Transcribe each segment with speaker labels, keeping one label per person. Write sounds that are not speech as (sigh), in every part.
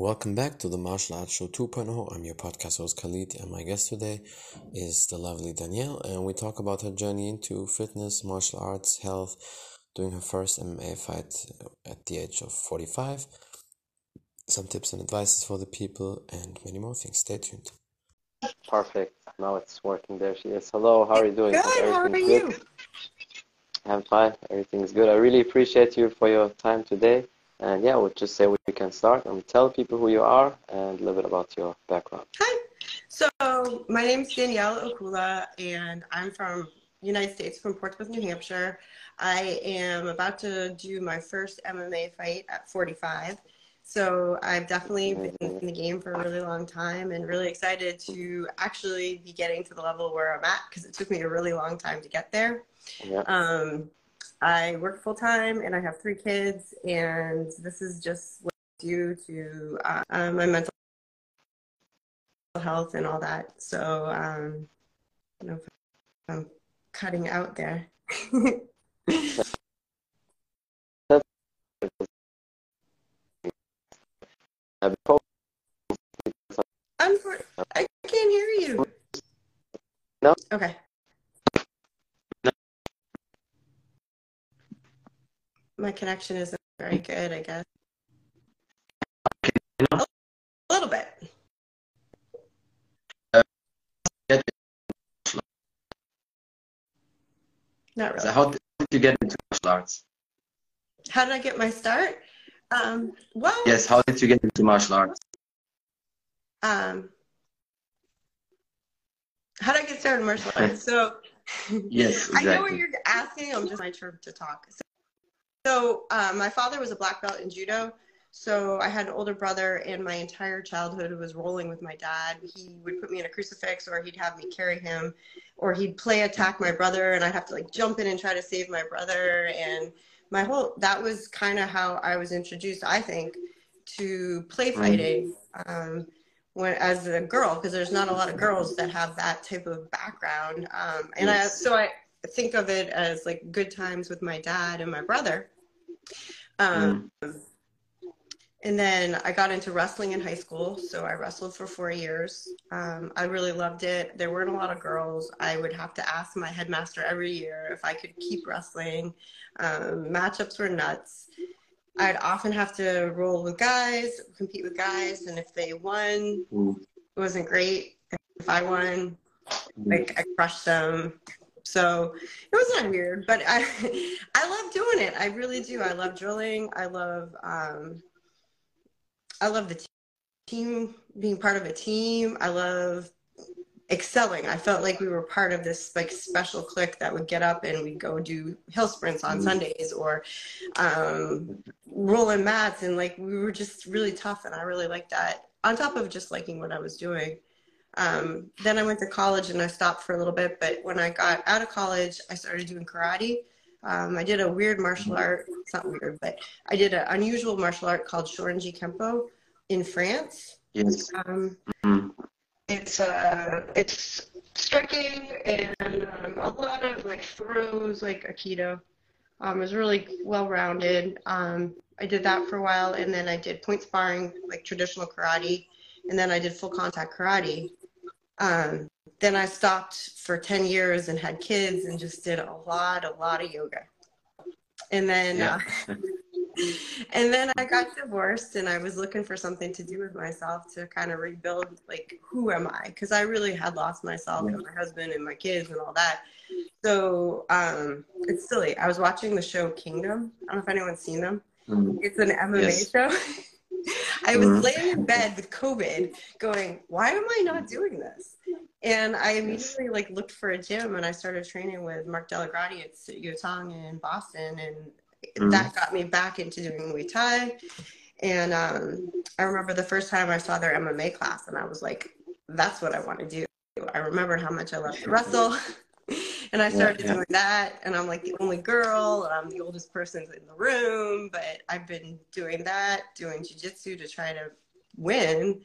Speaker 1: Welcome back to the Martial Arts Show 2.0. I'm your podcast host Khalid, and my guest today is the lovely Danielle, and we talk about her journey into fitness, martial arts, health, doing her first MMA fight at the age of 45, some tips and advices for the people, and many more things. Stay tuned.
Speaker 2: Perfect. Now it's working. There she is. Hello, how are you doing?
Speaker 3: Good. How are you?
Speaker 2: I'm fine. Everything's good. I really appreciate you for your time today. And yeah, we'll just say we can start and tell people who you are and a little bit about your background.
Speaker 3: Hi. So my name is Danielle Okula, and I'm from United States, from Portsmouth, New Hampshire. I am about to do my first MMA fight at 45. So I've definitely been in the game for a really long time and really excited to actually be getting to the level where I'm at because it took me a really long time to get there.
Speaker 2: Yeah.
Speaker 3: Um, I work full time and I have three kids, and this is just what I do to uh, my mental health and all that. So, um, know if I'm cutting out there. (laughs) I'm for, I can't hear you.
Speaker 2: No.
Speaker 3: Okay. My connection isn't very good, I guess. A little bit. Not really.
Speaker 4: So how did you get into martial arts?
Speaker 3: How did I get my start? Um, well,
Speaker 4: Yes, how did you get into martial arts?
Speaker 3: um, how did I get started in martial (laughs) arts? So, (laughs)
Speaker 4: Yes, exactly.
Speaker 3: I know what you're asking. I'm just my turn to talk. So, so uh, my father was a black belt in judo. So I had an older brother, and my entire childhood was rolling with my dad. He would put me in a crucifix, or he'd have me carry him, or he'd play attack my brother, and I'd have to like jump in and try to save my brother. And my whole that was kind of how I was introduced, I think, to play fighting. Um, when as a girl because there's not a lot of girls that have that type of background um, and I, so i think of it as like good times with my dad and my brother. Um, and then i got into wrestling in high school so i wrestled for four years. Um, i really loved it. There weren't a lot of girls. I would have to ask my headmaster every year if i could keep wrestling. Um, matchups were nuts. I'd often have to roll with guys, compete with guys, and if they won,
Speaker 4: Mm.
Speaker 3: it wasn't great. If I won, like I crushed them. So it was not weird, but I (laughs) I love doing it. I really do. I love drilling. I love um I love the team being part of a team. I love excelling. I felt like we were part of this like special clique that would get up and we'd go do hill sprints on
Speaker 4: Mm.
Speaker 3: Sundays or um, rolling mats and like we were just really tough and I really liked that. On top of just liking what I was doing. Um, then I went to college and I stopped for a little bit, but when I got out of college, I started doing karate. Um, I did a weird martial art. It's not weird, but I did an unusual martial art called Shorinji Kempo in France.
Speaker 4: Yes.
Speaker 3: Um,
Speaker 4: Mm.
Speaker 3: it's uh, it's striking and um, a lot of like throws, like aikido. Um, it was really well rounded. Um, I did that for a while, and then I did point sparring, like traditional karate, and then I did full contact karate. Um, then I stopped for 10 years and had kids and just did a lot, a lot of yoga. And then,
Speaker 4: Yeah.
Speaker 3: uh, (laughs) and then I got divorced and I was looking for something to do with myself to kind of rebuild, like, who am I? Because I really had lost myself and my husband and my kids and all that. So um, it's silly. I was watching the show Kingdom. I don't know if anyone's seen them.
Speaker 4: Mm.
Speaker 3: It's an MMA
Speaker 4: Yes.
Speaker 3: show. (laughs) I was
Speaker 4: Mhm.
Speaker 3: laying in bed with COVID going, why am I not doing this? And I immediately like looked for a gym and I started training with Mark DellaGrotte at Yotong in Boston and that got me back into doing Muay Thai. And um, I remember the first time I saw their MMA class and I was like, that's what I want to do. I remember how much I loved to wrestle. (laughs) And I started
Speaker 4: yeah.
Speaker 3: doing that, and I'm like the only girl, and I'm the oldest person in the room. But I've been doing that, doing jujitsu to try to win.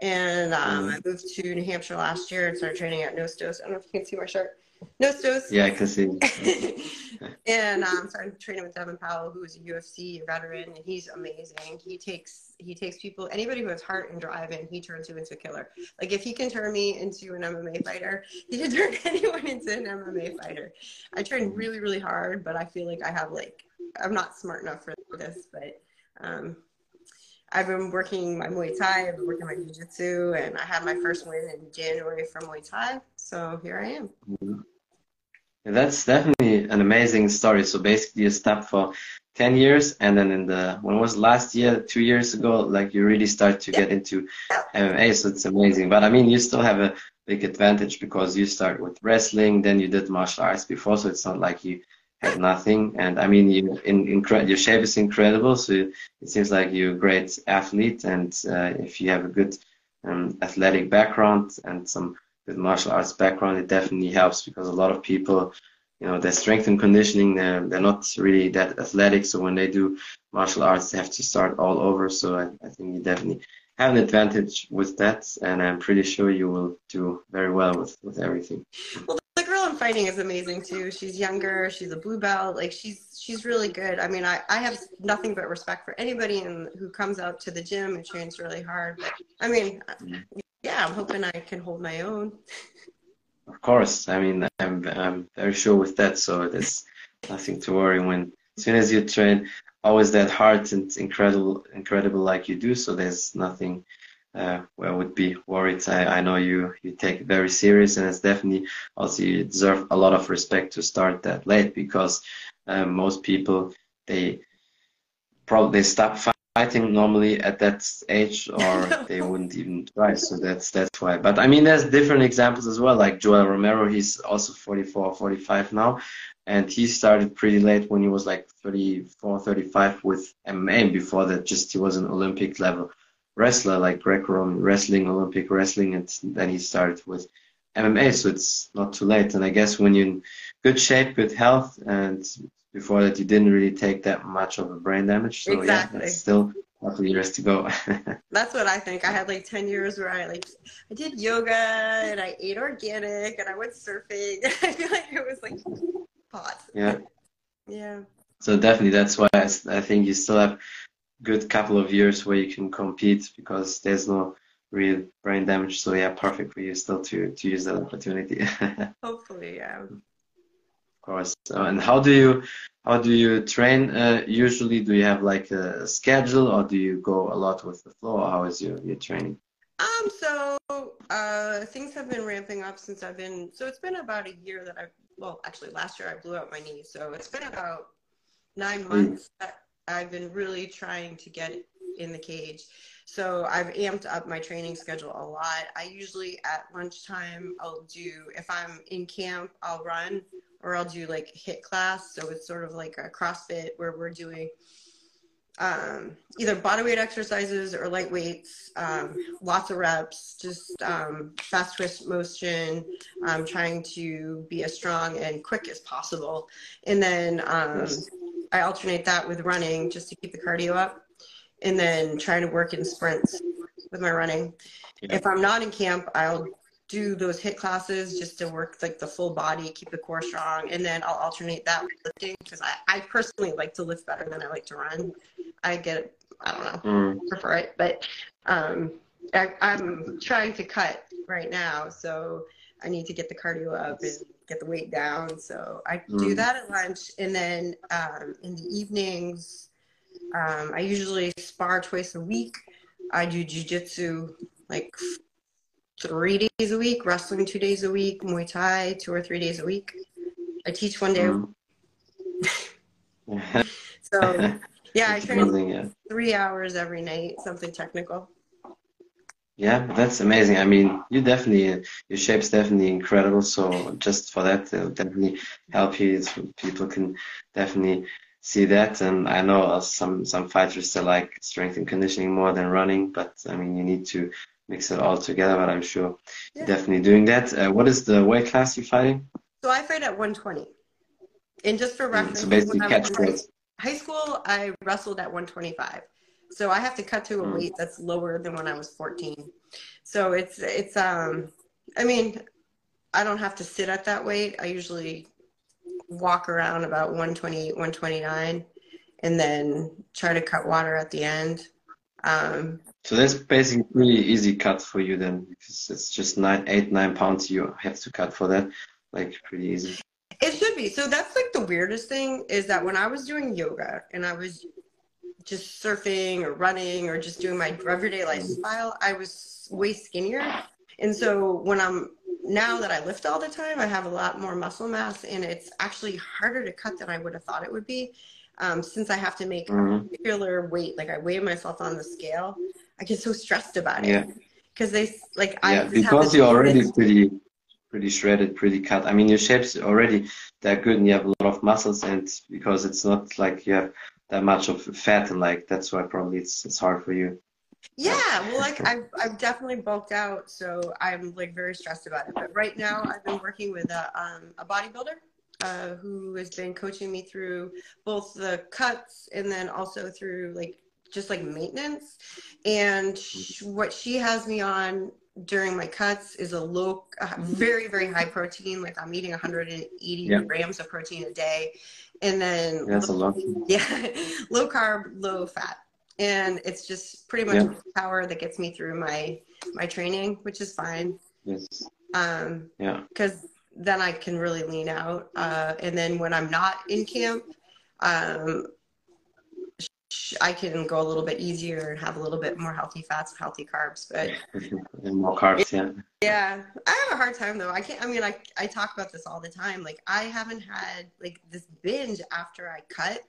Speaker 3: And um, I moved to New Hampshire last year and started training at Nostos. I don't know if you can see my shirt. No Stos.
Speaker 4: Yeah, I can see. (laughs)
Speaker 3: and um, I'm training with Devin Powell, who's a UFC veteran, and he's amazing. He takes he takes people, anybody who has heart and drive, and he turns you into a killer. Like if he can turn me into an MMA fighter, (laughs) he can turn (laughs) anyone into an MMA fighter. I train really really hard, but I feel like I have like I'm not smart enough for this, but. Um, I've been working my Muay Thai, I've been working my Jiu Jitsu, and I had my first win in January from Muay Thai. So here I am.
Speaker 4: That's definitely an amazing story. So basically, you stopped for 10 years, and then in the when was last year, two years ago, like you really start to get into MMA. So it's amazing. But I mean, you still have a big advantage because you start with wrestling, then you did martial arts before, so it's not like you nothing. And I mean, you in, in your shape is incredible. So it seems like you're a great athlete, and uh, if you have a good um, athletic background and some with martial arts background, it definitely helps because a lot of people, you know, their strength and conditioning, they're, they're not really that athletic. So when they do martial arts, they have to start all over. So I, I think you definitely have an advantage with that. And I'm pretty sure you will do very well with, with everything.
Speaker 3: Well, fighting is amazing too. She's younger. She's a blue belt. Like she's, she's really good. I mean, I, I have nothing but respect for anybody in, who comes out to the gym and trains really hard. But I mean, yeah, I'm hoping I can hold my own.
Speaker 4: Of course, I mean, I'm I'm very sure with that. So there's nothing to worry when as soon as you train always that hard and incredible, incredible like you do. So there's nothing uh, where I would be worried. I, I know you you take it very serious, and it's definitely also you deserve a lot of respect to start that late because um, most people they probably they stop fighting normally at that age or (laughs) they wouldn't even try. So that's that's why. But i mean there's different examples as well. Like yoel romero he's also 44 45 now. And he started pretty late when he was like 34 35 with mma before that just he was an olympic level wrestler like greco-roman wrestling olympic wrestling and then he started with mma so it's not too late and i guess when you're in good shape good health and before that you didn't really take that much of a brain damage. So exactly. yeah, that's still a couple years to go. (laughs)
Speaker 3: that's what I think. I had like ten years where I like I did yoga and I ate organic and I went surfing. (laughs) I feel like it was like pot.
Speaker 4: Yeah.
Speaker 3: Yeah.
Speaker 4: So definitely that's why I, I think you still have good couple of years where you can compete because there's no real brain damage. So yeah, perfect for you still to to use that opportunity. (laughs)
Speaker 3: Hopefully, yeah Of
Speaker 4: course. and how do you how do you train? Uh, usually, do you have like a schedule, or do you go a lot with the flow? How is your your training?
Speaker 3: Um, so uh, things have been ramping up since I've been. So it's been about a year that I've. Well, actually, last year I blew out my knee, so it's been about nine months mm. that I've been really trying to get in the cage. So I've amped up my training schedule a lot. I usually at lunchtime I'll do if I'm in camp I'll run or I'll do like HIIT class. So it's sort of like a CrossFit where we're doing um, either bodyweight exercises or light weights, um, lots of reps, just um, fast twist motion, trying to be as strong and quick as possible. And then um, I alternate that with running just to keep the cardio up and then trying to work in sprints with my running. Yeah. If I'm not in camp, I'll do those HIIT classes just to work like the full body, keep the core strong, and then I'll alternate that with lifting because I, I personally like to lift better than I like to run. I get I don't know, mm. prefer it, but um, I, I'm trying to cut right now, so I need to get the cardio up and get the weight down. So I mm. do that at lunch, and then um, in the evenings um, I usually spar twice a week. I do jujitsu like three days a week, wrestling two days a week, Muay Thai two or three days a week. I teach one day. Mm-hmm. (laughs) so yeah, I train yeah. three hours every night, something technical.
Speaker 4: Yeah, that's amazing. I mean, you definitely your shape's definitely incredible. So just for that, it'll definitely help you. people can definitely see that. And I know some some fighters still like strength and conditioning more than running, but I mean you need to mix it all together. But I'm sure yeah. you're definitely doing that. Uh, what is the weight class you're fighting?
Speaker 3: So I fight at 120. And just for reference,
Speaker 4: so basically catch
Speaker 3: high, high school, I wrestled at 125. So I have to cut to a mm. weight that's lower than when I was 14. So it's it's um I mean I don't have to sit at that weight. I usually walk around about 128, 129, and then try to cut water at the end. Um,
Speaker 4: so that's basically pretty easy cut for you then, because it's just nine, eight, nine pounds you have to cut for that. Like pretty easy.
Speaker 3: It should be. So that's like the weirdest thing is that when I was doing yoga and I was just surfing or running or just doing my everyday lifestyle, I was way skinnier. And so when I'm now that I lift all the time, I have a lot more muscle mass and it's actually harder to cut than I would have thought it would be. Um, since I have to make mm-hmm. a particular weight, like I weigh myself on the scale, I get so stressed about it.
Speaker 4: Yeah.
Speaker 3: Because they like
Speaker 4: I yeah, because you're already pretty pretty shredded, pretty cut. I mean, your shape's already they're good, and you have a lot of muscles, and because it's not like you have that much of fat, and like that's why probably it's it's hard for you.
Speaker 3: Yeah, well, like (laughs) I've I've definitely bulked out, so I'm like very stressed about it. But right now, I've been working with a um, a bodybuilder uh, who has been coaching me through both the cuts and then also through like just like maintenance. And what she has me on during my cuts is a low, uh, very, very high protein. Like I'm eating 180 yeah. grams of protein a day. And then,
Speaker 4: that's low, a lot. (laughs)
Speaker 3: Yeah, low carb, low fat. And it's just pretty much yeah. power that gets me through my my training, which is fine.
Speaker 4: Yes.
Speaker 3: Um,
Speaker 4: yeah.
Speaker 3: Because then I can really lean out. Uh, and then when I'm not in camp, um, I can go a little bit easier and have a little bit more healthy fats and healthy carbs. But
Speaker 4: and more carbs, yeah.
Speaker 3: Yeah, I have a hard time though. I can't. I mean, I I talk about this all the time. Like I haven't had like this binge after I cut.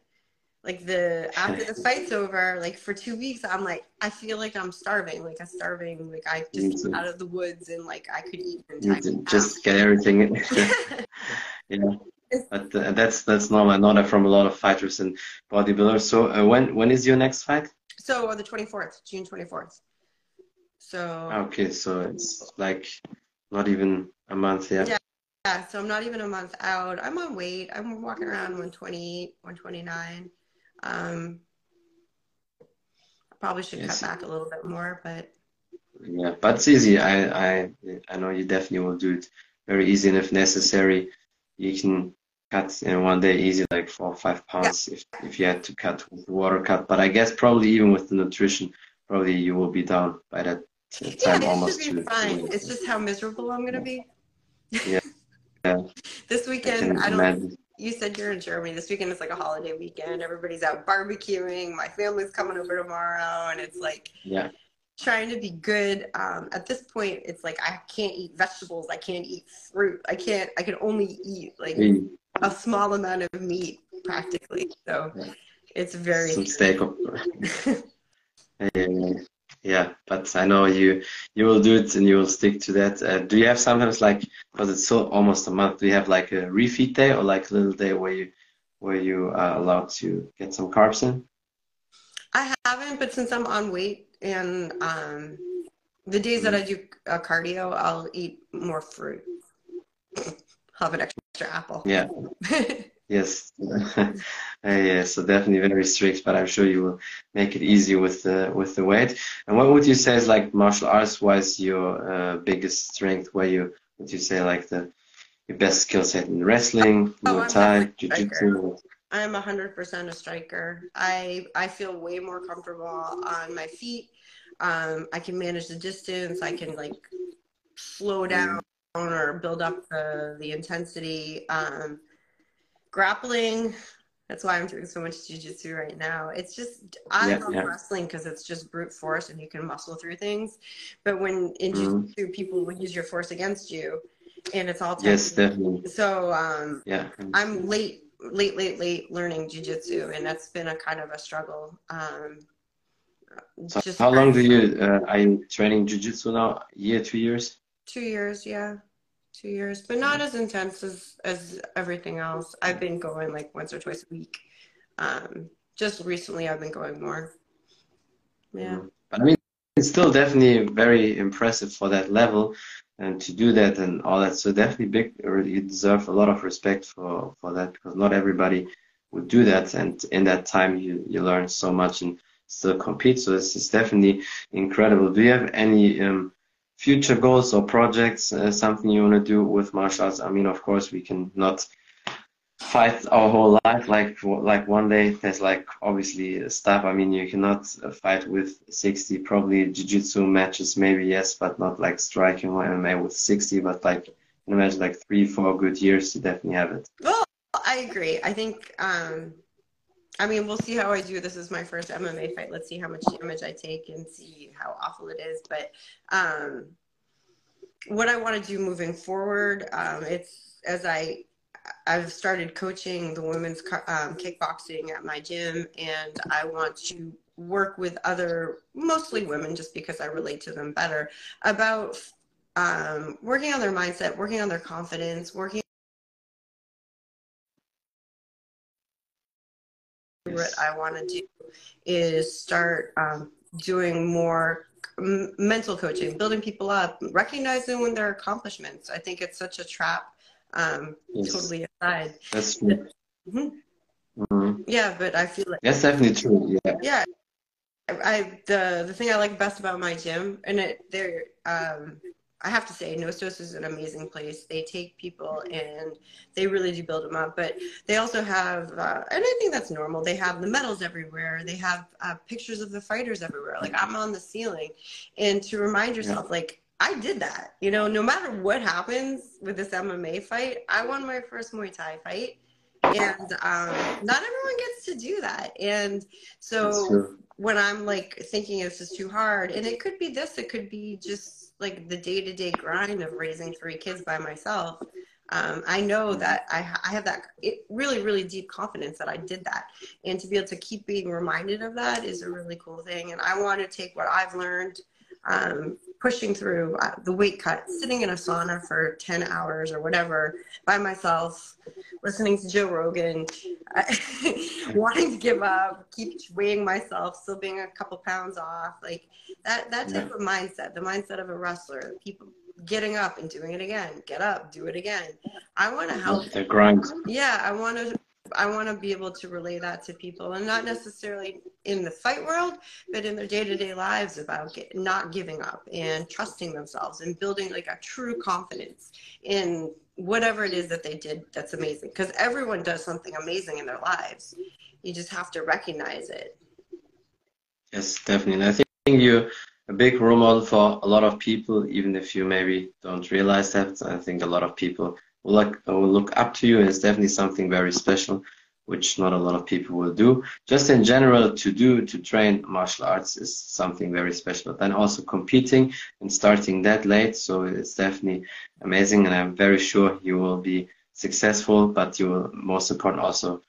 Speaker 3: Like the after the (laughs) fight's over, like for two weeks, I'm like I feel like I'm starving. Like I'm starving. Like I just came out of the woods and like I could eat.
Speaker 4: Just get everything. (laughs) (laughs) yeah but uh, that's that's normal. Not from a lot of fighters and bodybuilders. So uh, when when is your next fight?
Speaker 3: So on the twenty fourth, June twenty fourth. So
Speaker 4: okay, so it's like not even a month yet.
Speaker 3: Yeah. Yeah, so I'm not even a month out. I'm on weight. I'm walking around 128, 129. Um, I probably should yes. cut back a little bit more, but
Speaker 4: yeah, but it's easy. I I I know you definitely will do it very easy, and if necessary, you can cut in one day easy, like four or five pounds yeah. if, if you had to cut with water cut. But I guess probably even with the nutrition, probably you will be down by that time
Speaker 3: yeah,
Speaker 4: almost.
Speaker 3: Should be fine. It's just how miserable I'm gonna be.
Speaker 4: Yeah. (laughs) Yeah.
Speaker 3: this weekend, I, I don't. Imagine. You said you're in Germany. This weekend is like a holiday weekend. Everybody's out barbecuing. My family's coming over tomorrow, and it's like
Speaker 4: yeah
Speaker 3: trying to be good. Um, at this point, it's like I can't eat vegetables. I can't eat fruit. I can't. I can only eat like mm. a small amount of meat, practically. So it's very
Speaker 4: some steak. (laughs) yeah, but I know you you will do it and you will stick to that. Uh, do you have sometimes like because it's so almost a month? Do you have like a refeed day or like a little day where you where you are allowed to get some carbs in?
Speaker 3: I haven't, but since I'm on weight and um, the days that I do uh, cardio, I'll eat more fruit. (laughs) have an extra apple.
Speaker 4: Yeah. (laughs) yes. (laughs) uh, yeah. So definitely very strict, but I'm sure you will make it easy with the with the weight. And what would you say is like martial arts wise your uh, biggest strength? Where you would you say like the your best skill set in wrestling, oh, Muay Thai, Jiu-Jitsu?
Speaker 3: I'm 100% a striker. I I feel way more comfortable on my feet. Um, I can manage the distance. I can like slow down or build up the the intensity. Um, grappling. That's why I'm doing so much jujitsu right now. It's just I yeah, love yeah. wrestling because it's just brute force and you can muscle through things. But when in mm. jujitsu, people will use your force against you, and it's all
Speaker 4: yes, definitely.
Speaker 3: So um,
Speaker 4: yeah,
Speaker 3: I'm late late, late, late learning jujitsu, and that's been a kind of a struggle. Um,
Speaker 4: so how long do you uh, are you training jujitsu now? Year, two years?
Speaker 3: Two years, yeah, two years, but not as intense as as everything else. I've been going like once or twice a week. Um, just recently, I've been going more. Yeah, mm-hmm.
Speaker 4: but I mean, it's still definitely very impressive for that level and to do that and all that. So definitely big, you deserve a lot of respect for, for that because not everybody would do that. And in that time, you, you learn so much and still compete. So this is definitely incredible. Do you have any um, future goals or projects, uh, something you want to do with martial arts? I mean, of course, we can not fight our whole life. Like like one day, there's like obviously stuff. I mean, you cannot fight with 60. Probably jiu-jitsu matches, maybe yes, but not like striking or MMA with 60. But like, imagine like three, four good years, you definitely have it.
Speaker 3: Well, I agree. I think. um I mean, we'll see how I do. This is my first MMA fight. Let's see how much damage I take and see how awful it is. But um, what I want to do moving forward, um, it's as I I've started coaching the women's um, kickboxing at my gym, and I want to work with other, mostly women, just because I relate to them better, about um, working on their mindset, working on their confidence, working what I want to do is start um, doing more mental coaching, building people up, recognizing when their accomplishments. I think it's such a trap. Um, yes. Totally aside.
Speaker 4: That's true.
Speaker 3: Mm-hmm. Mm-hmm. Yeah, but I feel like
Speaker 4: that's definitely true. Yeah.
Speaker 3: Yeah. I the the thing I like best about my gym, and it there um, I have to say, Nostos is an amazing place. They take people and they really do build them up. But they also have, uh, and I think that's normal. They have the medals everywhere. They have uh, pictures of the fighters everywhere. Like I'm on the ceiling, and to remind yourself, like I did that. You know, no matter what happens with this MMA fight, I won my first Muay Thai fight, and um, not everyone gets to do that. And so when I'm like thinking this is too hard, and it could be this, it could be just like the day to day grind of raising three kids by myself, um, I know that I, I have that really, really deep confidence that I did that. And to be able to keep being reminded of that is a really cool thing. And I want to take what I've learned um, pushing through uh, the weight cut, sitting in a sauna for 10 hours or whatever by myself, listening to Joe Rogan, (laughs) wanting to give up, keep weighing myself, still being a couple pounds off. Like that, that type yeah. of mindset, the mindset of a wrestler, people getting up and doing it again, get up, do it again. I want to help.
Speaker 4: The grind.
Speaker 3: Yeah, I want to I want to be able to relay that to people and not necessarily in the fight world, but in their day to day lives about get, not giving up and trusting themselves and building like a true confidence in whatever it is that they did that's amazing. Because everyone does something amazing in their lives. You just have to recognize it.
Speaker 4: Yes, definitely. I think you're a big role model for a lot of people, even if you maybe don't realize that. I think a lot of people look, look up to you. It's definitely something very special, which not a lot of people will do. Just in general, to do, to train martial arts is something very special. But then also competing and starting that late. So it's definitely amazing. And I'm very sure you will be successful, but you will most important also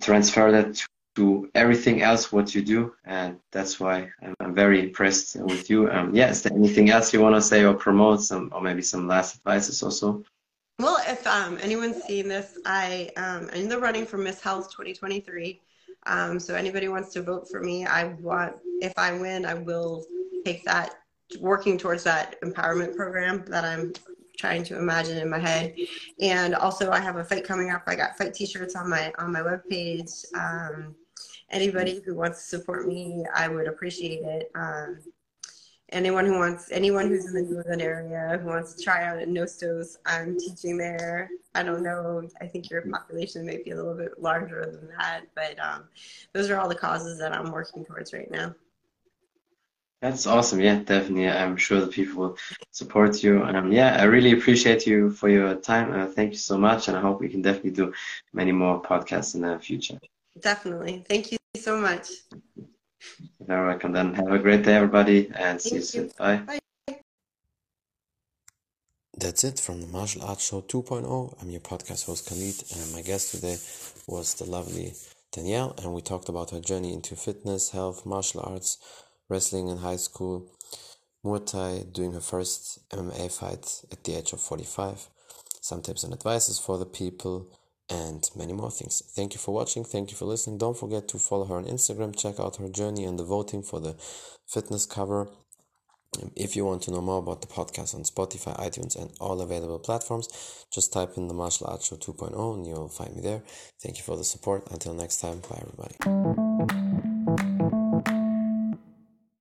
Speaker 4: transfer that to to everything else what you do and that's why i'm, I'm very impressed with you um, yeah is there anything else you want to say or promote some or maybe some last advices also
Speaker 3: well, if um, anyone's seen this, I um, am in the running for Miss Health 2023. Um, so anybody wants to vote for me, I want. If I win, I will take that, working towards that empowerment program that I'm trying to imagine in my head. And also, I have a fight coming up. I got fight T-shirts on my on my webpage. Um, anybody who wants to support me, I would appreciate it. Um, anyone who wants anyone who's in the New England area who wants to try out at Nostos, I'm teaching there. I don't know. I think your population may be a little bit larger than that, but um, those are all the causes that I'm working towards right now.
Speaker 4: That's awesome. Yeah, definitely. I'm sure that people will support you. And um, yeah, I really appreciate you for your time. Uh, thank you so much, and I hope we can definitely do many more podcasts in the future.
Speaker 3: Definitely. Thank you so much.
Speaker 4: You're welcome. Then have a great day, everybody, and see you soon. Bye. Bye.
Speaker 1: That's it from the Martial Arts Show 2.0. I'm your podcast host Khalid, and my guest today was the lovely Danielle, and we talked about her journey into fitness, health, martial arts, wrestling in high school, Muay Thai, doing her first MMA fight at the age of 45, some tips and advices for the people, and many more things. Thank you for watching. Thank you for listening. Don't forget to follow her on Instagram. Check out her journey and the voting for the fitness cover. If you want to know more about the podcast on Spotify, iTunes, and all available platforms, just type in the Martial Arts Show 2.0 and you'll find me there. Thank you for the support. Until next time, bye everybody.